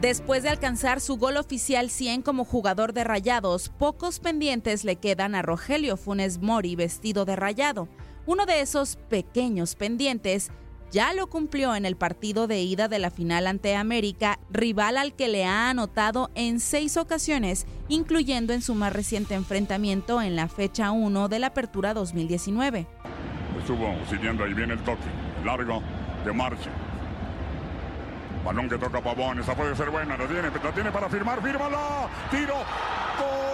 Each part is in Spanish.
Después de alcanzar su gol oficial 100 como jugador de Rayados, pocos pendientes le quedan a Rogelio Funes Mori vestido de rayado. Uno de esos pequeños pendientes ya lo cumplió en el partido de ida de la final ante América, rival al que le ha anotado en seis ocasiones, incluyendo en su más reciente enfrentamiento en la fecha 1 de la Apertura 2019. Estuvo siguiendo ahí viene el toque. Largo de marcha. Balón que toca Pavón. Esa puede ser buena. La tiene, la tiene para firmar. Fírmala. Tiro. Gol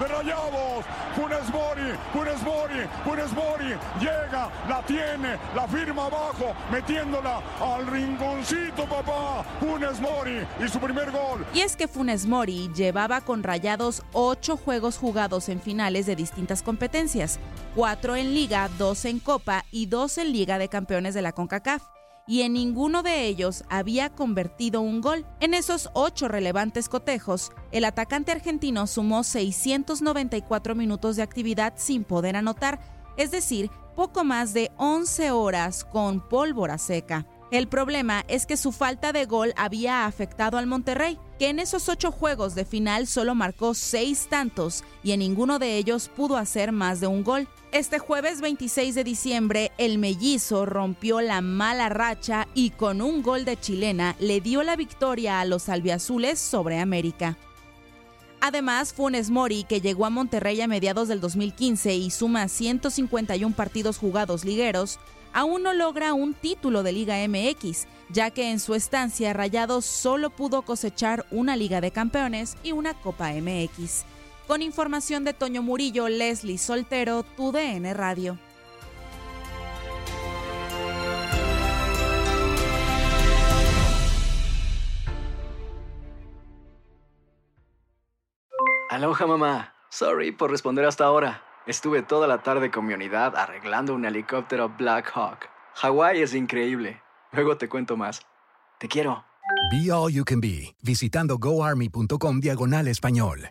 de Rayados. Funes Mori. Funes Mori. Funes Mori. Llega. La tiene. La firma abajo. Metiéndola al rinconcito, papá. Funes Mori. Y su primer gol. Y es que Funes Mori llevaba con Rayados ocho juegos jugados en finales de distintas competencias, cuatro en Liga, dos en Copa y dos en Liga de Campeones de la CONCACAF. Y en ninguno de ellos había convertido un gol. En esos ocho relevantes cotejos, el atacante argentino sumó 694 minutos de actividad sin poder anotar, es decir, poco más de 11 horas con pólvora seca. El problema es que su falta de gol había afectado al Monterrey, que en esos ocho juegos de final solo marcó seis tantos y en ninguno de ellos pudo hacer más de un gol. Este jueves 26 de diciembre, el mellizo rompió la mala racha y con un gol de chilena le dio la victoria a los albiazules sobre América. Además, Funes Mori, que llegó a Monterrey a mediados del 2015 y suma 151 partidos jugados ligueros, aún no logra un título de Liga MX, ya que en su estancia Rayados solo pudo cosechar una Liga de Campeones y una Copa MX. Con información de Toño Murillo, Leslie Soltero, TUDN Radio. Aloha mamá. Sorry por responder hasta ahora. Estuve toda la tarde con mi unidad arreglando un helicóptero Black Hawk. Hawái es increíble. Luego te cuento más. Te quiero. Be All You Can Be, visitando goarmy.com diagonal español.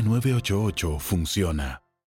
988 funciona.